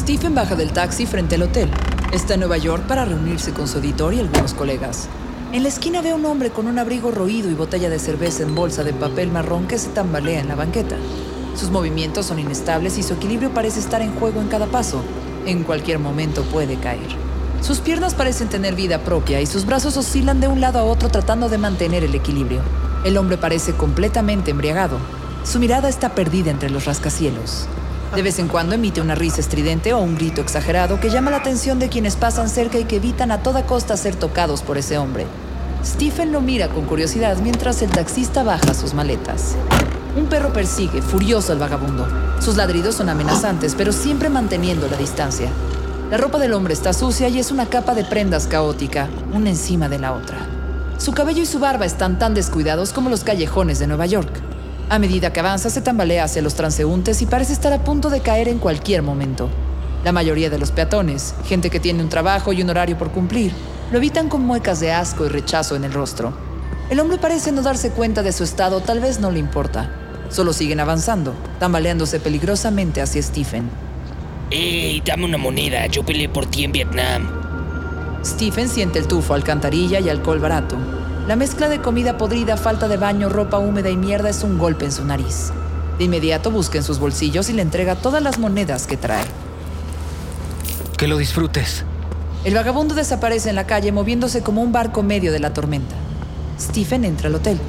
Stephen baja del taxi frente al hotel. Está en Nueva York para reunirse con su editor y algunos colegas. En la esquina ve a un hombre con un abrigo roído y botella de cerveza en bolsa de papel marrón que se tambalea en la banqueta. Sus movimientos son inestables y su equilibrio parece estar en juego en cada paso. En cualquier momento puede caer. Sus piernas parecen tener vida propia y sus brazos oscilan de un lado a otro tratando de mantener el equilibrio. El hombre parece completamente embriagado. Su mirada está perdida entre los rascacielos. De vez en cuando emite una risa estridente o un grito exagerado que llama la atención de quienes pasan cerca y que evitan a toda costa ser tocados por ese hombre. Stephen lo mira con curiosidad mientras el taxista baja sus maletas. Un perro persigue, furioso al vagabundo. Sus ladridos son amenazantes, pero siempre manteniendo la distancia. La ropa del hombre está sucia y es una capa de prendas caótica, una encima de la otra. Su cabello y su barba están tan descuidados como los callejones de Nueva York. A medida que avanza, se tambalea hacia los transeúntes y parece estar a punto de caer en cualquier momento. La mayoría de los peatones, gente que tiene un trabajo y un horario por cumplir, lo evitan con muecas de asco y rechazo en el rostro. El hombre parece no darse cuenta de su estado, tal vez no le importa. Solo siguen avanzando, tambaleándose peligrosamente hacia Stephen. ¡Ey, dame una moneda! Yo peleé por ti en Vietnam. Stephen siente el tufo, alcantarilla y alcohol barato. La mezcla de comida podrida, falta de baño, ropa húmeda y mierda es un golpe en su nariz. De inmediato busca en sus bolsillos y le entrega todas las monedas que trae. Que lo disfrutes. El vagabundo desaparece en la calle moviéndose como un barco medio de la tormenta. Stephen entra al hotel.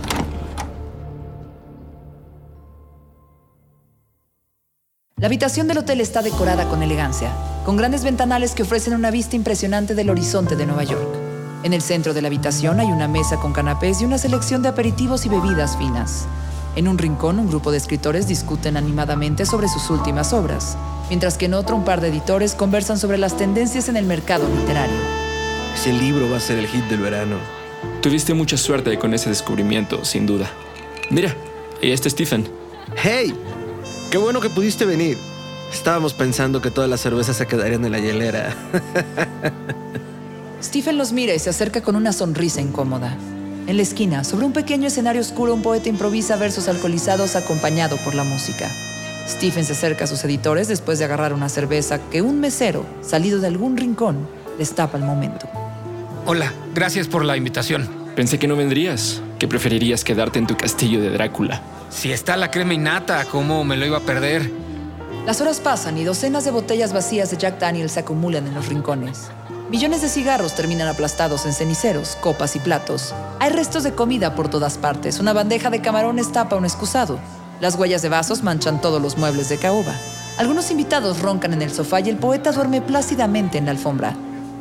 La habitación del hotel está decorada con elegancia, con grandes ventanales que ofrecen una vista impresionante del horizonte de Nueva York. En el centro de la habitación hay una mesa con canapés y una selección de aperitivos y bebidas finas. En un rincón, un grupo de escritores discuten animadamente sobre sus últimas obras, mientras que en otro un par de editores conversan sobre las tendencias en el mercado literario. Ese libro va a ser el hit del verano. Tuviste mucha suerte con ese descubrimiento, sin duda. Mira, ahí está Stephen. ¡Hey! ¡Qué bueno que pudiste venir! Estábamos pensando que todas las cervezas se quedarían en la hielera. Stephen los mira y se acerca con una sonrisa incómoda. En la esquina, sobre un pequeño escenario oscuro, un poeta improvisa versos alcoholizados acompañado por la música. Stephen se acerca a sus editores después de agarrar una cerveza que un mesero, salido de algún rincón, les tapa al momento. Hola, gracias por la invitación. Pensé que no vendrías, que preferirías quedarte en tu castillo de Drácula. Si está la crema innata, ¿cómo me lo iba a perder? Las horas pasan y docenas de botellas vacías de Jack Daniels se acumulan en los rincones. Millones de cigarros terminan aplastados en ceniceros, copas y platos. Hay restos de comida por todas partes. Una bandeja de camarones tapa un excusado. Las huellas de vasos manchan todos los muebles de caoba. Algunos invitados roncan en el sofá y el poeta duerme plácidamente en la alfombra.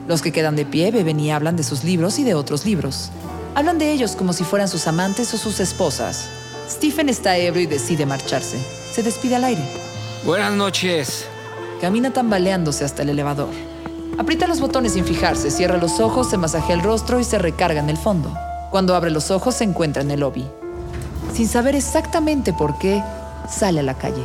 Los que quedan de pie beben y hablan de sus libros y de otros libros. Hablan de ellos como si fueran sus amantes o sus esposas. Stephen está ebrio y decide marcharse. Se despide al aire. Buenas noches. Camina tambaleándose hasta el elevador. Aprieta los botones sin fijarse, cierra los ojos, se masajea el rostro y se recarga en el fondo. Cuando abre los ojos se encuentra en el lobby. Sin saber exactamente por qué, sale a la calle.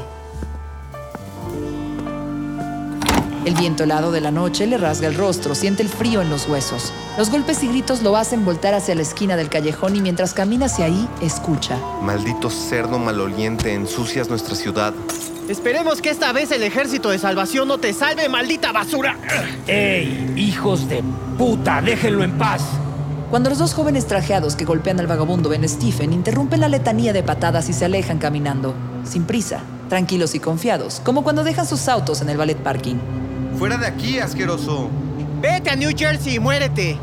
El viento helado de la noche le rasga el rostro, siente el frío en los huesos. Los golpes y gritos lo hacen voltar hacia la esquina del callejón y mientras camina hacia ahí, escucha. Maldito cerdo maloliente, ensucias nuestra ciudad. Esperemos que esta vez el ejército de salvación no te salve, maldita basura. ¡Ey, hijos de puta! ¡Déjenlo en paz! Cuando los dos jóvenes trajeados que golpean al vagabundo ven a Stephen, interrumpen la letanía de patadas y se alejan caminando, sin prisa, tranquilos y confiados, como cuando dejan sus autos en el ballet parking. Fuera de aquí, asqueroso. Vete a New Jersey y muérete.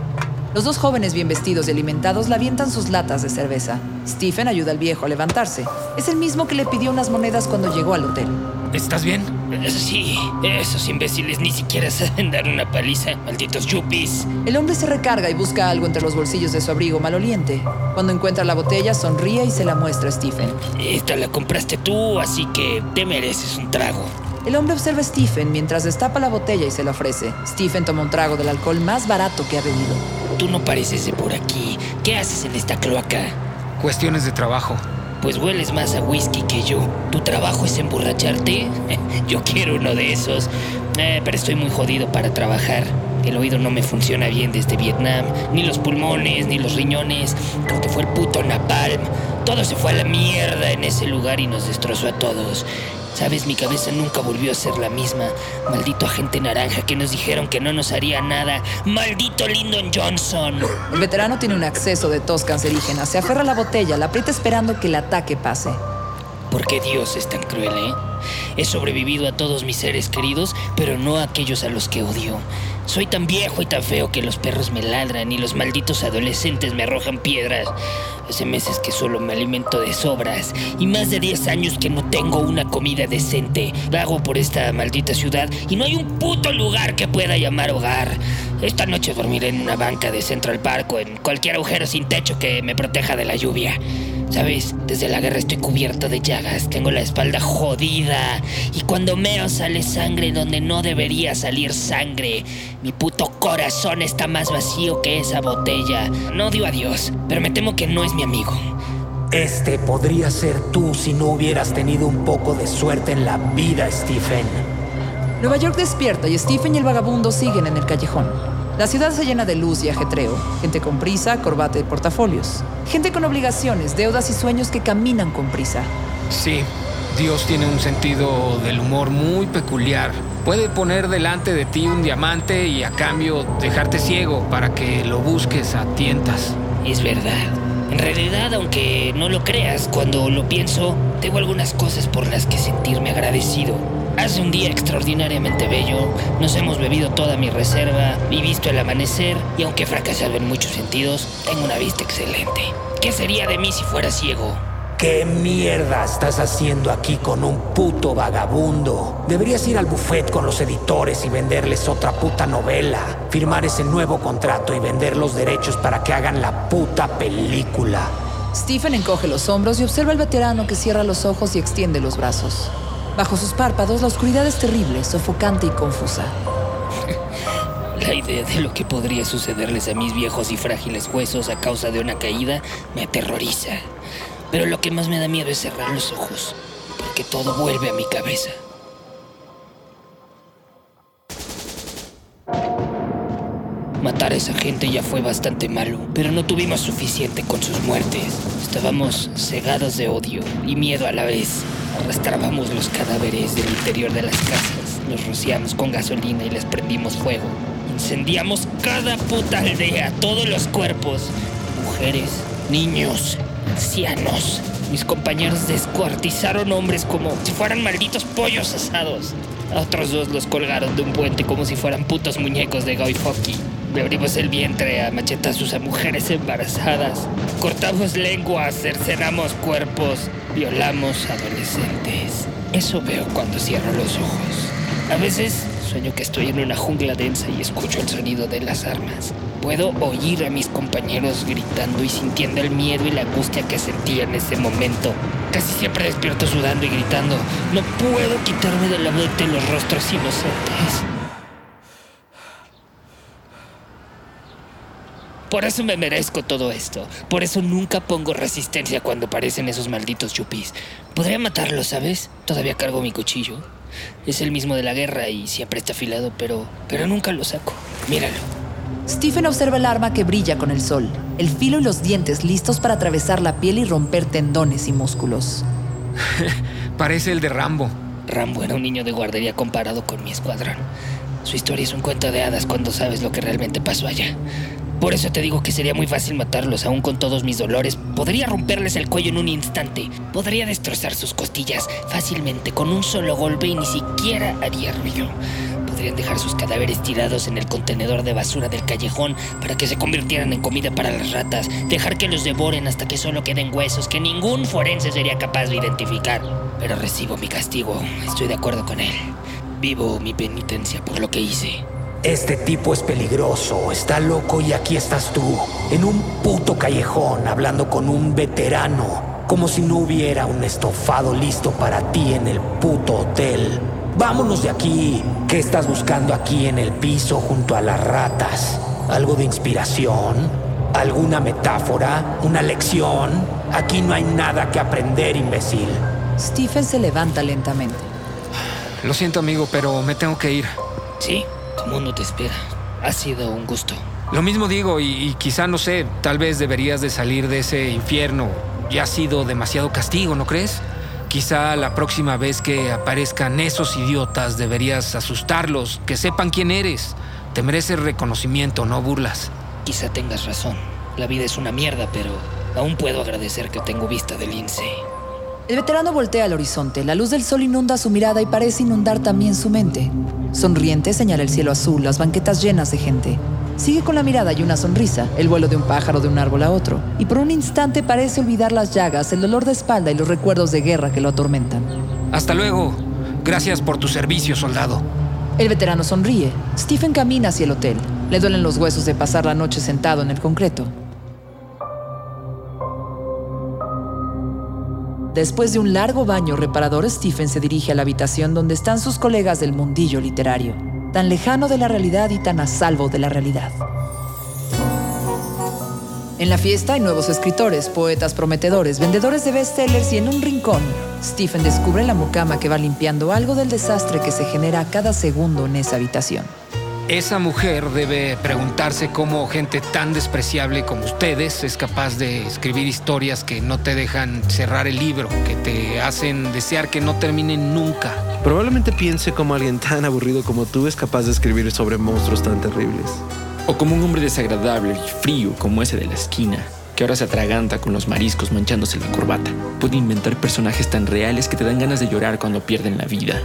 Los dos jóvenes bien vestidos y alimentados le avientan sus latas de cerveza. Stephen ayuda al viejo a levantarse. Es el mismo que le pidió unas monedas cuando llegó al hotel. ¿Estás bien? Sí, esos imbéciles ni siquiera saben dar una paliza, malditos chupis. El hombre se recarga y busca algo entre los bolsillos de su abrigo maloliente. Cuando encuentra la botella, sonríe y se la muestra a Stephen. Esta la compraste tú, así que te mereces un trago. El hombre observa a Stephen mientras destapa la botella y se la ofrece. Stephen toma un trago del alcohol más barato que ha bebido. Tú no pareces de por aquí. ¿Qué haces en esta cloaca? Cuestiones de trabajo. Pues hueles más a whisky que yo. ¿Tu trabajo es emborracharte? Yo quiero uno de esos. Eh, pero estoy muy jodido para trabajar. El oído no me funciona bien desde Vietnam. Ni los pulmones, ni los riñones. Creo que fue el puto Napalm. Todo se fue a la mierda en ese lugar y nos destrozó a todos. Sabes, mi cabeza nunca volvió a ser la misma. Maldito agente naranja que nos dijeron que no nos haría nada. Maldito Lyndon Johnson. El veterano tiene un acceso de tos cancerígena. Se aferra a la botella, la aprieta esperando que el ataque pase. ¿Por qué Dios es tan cruel, eh? He sobrevivido a todos mis seres queridos, pero no a aquellos a los que odio. Soy tan viejo y tan feo que los perros me ladran y los malditos adolescentes me arrojan piedras. Hace meses que solo me alimento de sobras y más de 10 años que no tengo una comida decente. Vago por esta maldita ciudad y no hay un puto lugar que pueda llamar hogar. Esta noche dormiré en una banca de Central Park o en cualquier agujero sin techo que me proteja de la lluvia. Sabes, desde la guerra estoy cubierto de llagas, tengo la espalda jodida y cuando meo sale sangre donde no debería salir sangre. Mi puto corazón está más vacío que esa botella. No odio a Dios, pero me temo que no es mi amigo. Este podría ser tú si no hubieras tenido un poco de suerte en la vida, Stephen. Nueva York despierta y Stephen y el vagabundo siguen en el callejón. La ciudad se llena de luz y ajetreo, gente con prisa, corbata y portafolios. Gente con obligaciones, deudas y sueños que caminan con prisa. Sí, Dios tiene un sentido del humor muy peculiar. Puede poner delante de ti un diamante y a cambio dejarte ciego para que lo busques a tientas. Es verdad. En realidad, aunque no lo creas, cuando lo pienso, tengo algunas cosas por las que sentirme agradecido. Hace un día extraordinariamente bello, nos hemos bebido toda mi reserva y visto el amanecer, y aunque he fracasado en muchos sentidos, tengo una vista excelente. ¿Qué sería de mí si fuera ciego? ¿Qué mierda estás haciendo aquí con un puto vagabundo? Deberías ir al buffet con los editores y venderles otra puta novela. Firmar ese nuevo contrato y vender los derechos para que hagan la puta película. Stephen encoge los hombros y observa al veterano que cierra los ojos y extiende los brazos. Bajo sus párpados, la oscuridad es terrible, sofocante y confusa. La idea de lo que podría sucederles a mis viejos y frágiles huesos a causa de una caída me aterroriza. Pero lo que más me da miedo es cerrar los ojos, porque todo vuelve a mi cabeza. Matar a esa gente ya fue bastante malo, pero no tuvimos suficiente con sus muertes. Estábamos cegados de odio y miedo a la vez. Arrastrábamos los cadáveres del interior de las casas, los rociamos con gasolina y les prendimos fuego. Incendiamos cada puta aldea, todos los cuerpos. Mujeres, niños, ancianos. Mis compañeros descuartizaron hombres como si fueran malditos pollos asados. Otros dos los colgaron de un puente como si fueran putos muñecos de Guy Fawkes. Le abrimos el vientre a machetazos a mujeres embarazadas. Cortamos lenguas, cercenamos cuerpos, violamos adolescentes. Eso veo cuando cierro los ojos. A veces sueño que estoy en una jungla densa y escucho el sonido de las armas. Puedo oír a mis compañeros gritando y sintiendo el miedo y la angustia que sentía en ese momento. Casi siempre despierto sudando y gritando. No puedo quitarme de la mente los rostros inocentes. Por eso me merezco todo esto. Por eso nunca pongo resistencia cuando aparecen esos malditos chupis. Podría matarlos, ¿sabes? Todavía cargo mi cuchillo. Es el mismo de la guerra y siempre está afilado, pero, pero nunca lo saco. Míralo. Stephen observa el arma que brilla con el sol, el filo y los dientes listos para atravesar la piel y romper tendones y músculos. Parece el de Rambo. Rambo era un niño de guardería comparado con mi escuadrón. Su historia es un cuento de hadas cuando sabes lo que realmente pasó allá. Por eso te digo que sería muy fácil matarlos, aún con todos mis dolores. Podría romperles el cuello en un instante. Podría destrozar sus costillas fácilmente con un solo golpe y ni siquiera haría ruido. podrían dejar sus cadáveres tirados en el contenedor de basura del callejón para que se convirtieran en comida para las ratas, dejar que los devoren hasta que solo queden huesos que ningún forense sería capaz de identificar. Pero recibo mi castigo, estoy de acuerdo con él. Vivo mi penitencia por lo que hice. Este tipo es peligroso, está loco y aquí estás tú, en un puto callejón, hablando con un veterano, como si no hubiera un estofado listo para ti en el puto hotel. Vámonos de aquí. ¿Qué estás buscando aquí en el piso junto a las ratas? ¿Algo de inspiración? ¿Alguna metáfora? ¿Una lección? Aquí no hay nada que aprender, imbécil. Stephen se levanta lentamente. Lo siento, amigo, pero me tengo que ir. Sí, tu mundo te espera. Ha sido un gusto. Lo mismo digo, y, y quizá, no sé, tal vez deberías de salir de ese infierno. Ya ha sido demasiado castigo, ¿no crees? Quizá la próxima vez que aparezcan esos idiotas deberías asustarlos, que sepan quién eres. Te mereces reconocimiento, no burlas. Quizá tengas razón. La vida es una mierda, pero aún puedo agradecer que tengo vista del lince. El veterano voltea al horizonte. La luz del sol inunda su mirada y parece inundar también su mente. Sonriente señala el cielo azul, las banquetas llenas de gente. Sigue con la mirada y una sonrisa, el vuelo de un pájaro de un árbol a otro, y por un instante parece olvidar las llagas, el dolor de espalda y los recuerdos de guerra que lo atormentan. Hasta luego. Gracias por tu servicio, soldado. El veterano sonríe. Stephen camina hacia el hotel. Le duelen los huesos de pasar la noche sentado en el concreto. Después de un largo baño reparador, Stephen se dirige a la habitación donde están sus colegas del mundillo literario, tan lejano de la realidad y tan a salvo de la realidad. En la fiesta hay nuevos escritores, poetas prometedores, vendedores de bestsellers y en un rincón, Stephen descubre la mucama que va limpiando algo del desastre que se genera cada segundo en esa habitación. Esa mujer debe preguntarse cómo gente tan despreciable como ustedes es capaz de escribir historias que no te dejan cerrar el libro, que te hacen desear que no terminen nunca. Probablemente piense cómo alguien tan aburrido como tú es capaz de escribir sobre monstruos tan terribles. O como un hombre desagradable y frío como ese de la esquina, que ahora se atraganta con los mariscos manchándose la corbata. Puede inventar personajes tan reales que te dan ganas de llorar cuando pierden la vida.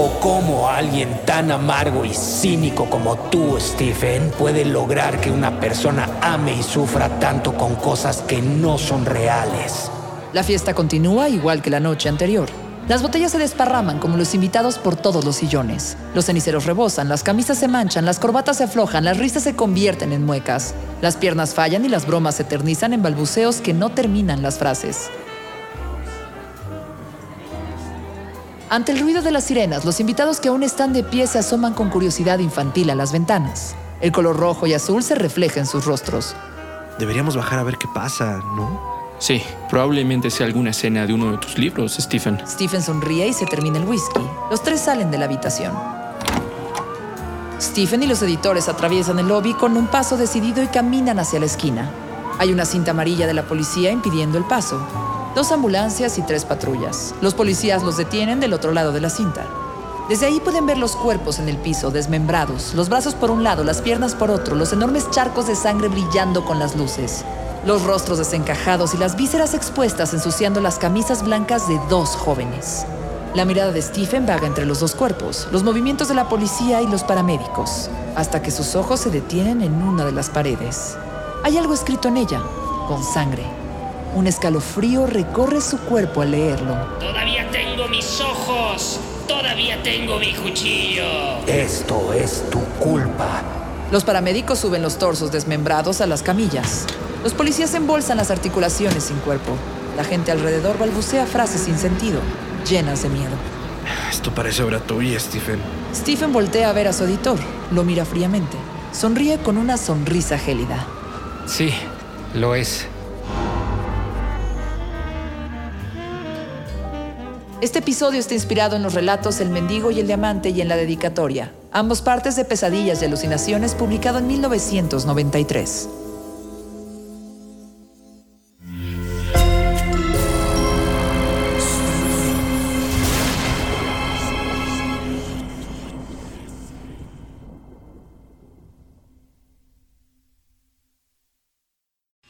O cómo alguien tan amargo y cínico como tú, Stephen, puede lograr que una persona ame y sufra tanto con cosas que no son reales. La fiesta continúa igual que la noche anterior. Las botellas se desparraman como los invitados por todos los sillones. Los ceniceros rebosan, las camisas se manchan, las corbatas se aflojan, las risas se convierten en muecas. Las piernas fallan y las bromas se eternizan en balbuceos que no terminan las frases. Ante el ruido de las sirenas, los invitados que aún están de pie se asoman con curiosidad infantil a las ventanas. El color rojo y azul se refleja en sus rostros. Deberíamos bajar a ver qué pasa, ¿no? Sí, probablemente sea alguna escena de uno de tus libros, Stephen. Stephen sonríe y se termina el whisky. Los tres salen de la habitación. Stephen y los editores atraviesan el lobby con un paso decidido y caminan hacia la esquina. Hay una cinta amarilla de la policía impidiendo el paso. Dos ambulancias y tres patrullas. Los policías los detienen del otro lado de la cinta. Desde ahí pueden ver los cuerpos en el piso, desmembrados, los brazos por un lado, las piernas por otro, los enormes charcos de sangre brillando con las luces, los rostros desencajados y las vísceras expuestas ensuciando las camisas blancas de dos jóvenes. La mirada de Stephen vaga entre los dos cuerpos, los movimientos de la policía y los paramédicos, hasta que sus ojos se detienen en una de las paredes. Hay algo escrito en ella, con sangre. Un escalofrío recorre su cuerpo al leerlo. Todavía tengo mis ojos. Todavía tengo mi cuchillo. Esto es tu culpa. Los paramédicos suben los torsos desmembrados a las camillas. Los policías embolsan las articulaciones sin cuerpo. La gente alrededor balbucea frases sin sentido, llenas de miedo. Esto parece obra tuya, Stephen. Stephen voltea a ver a su editor. Lo mira fríamente. Sonríe con una sonrisa gélida. Sí, lo es. Este episodio está inspirado en los relatos El mendigo y el diamante y en la dedicatoria, ambos partes de Pesadillas y Alucinaciones, publicado en 1993.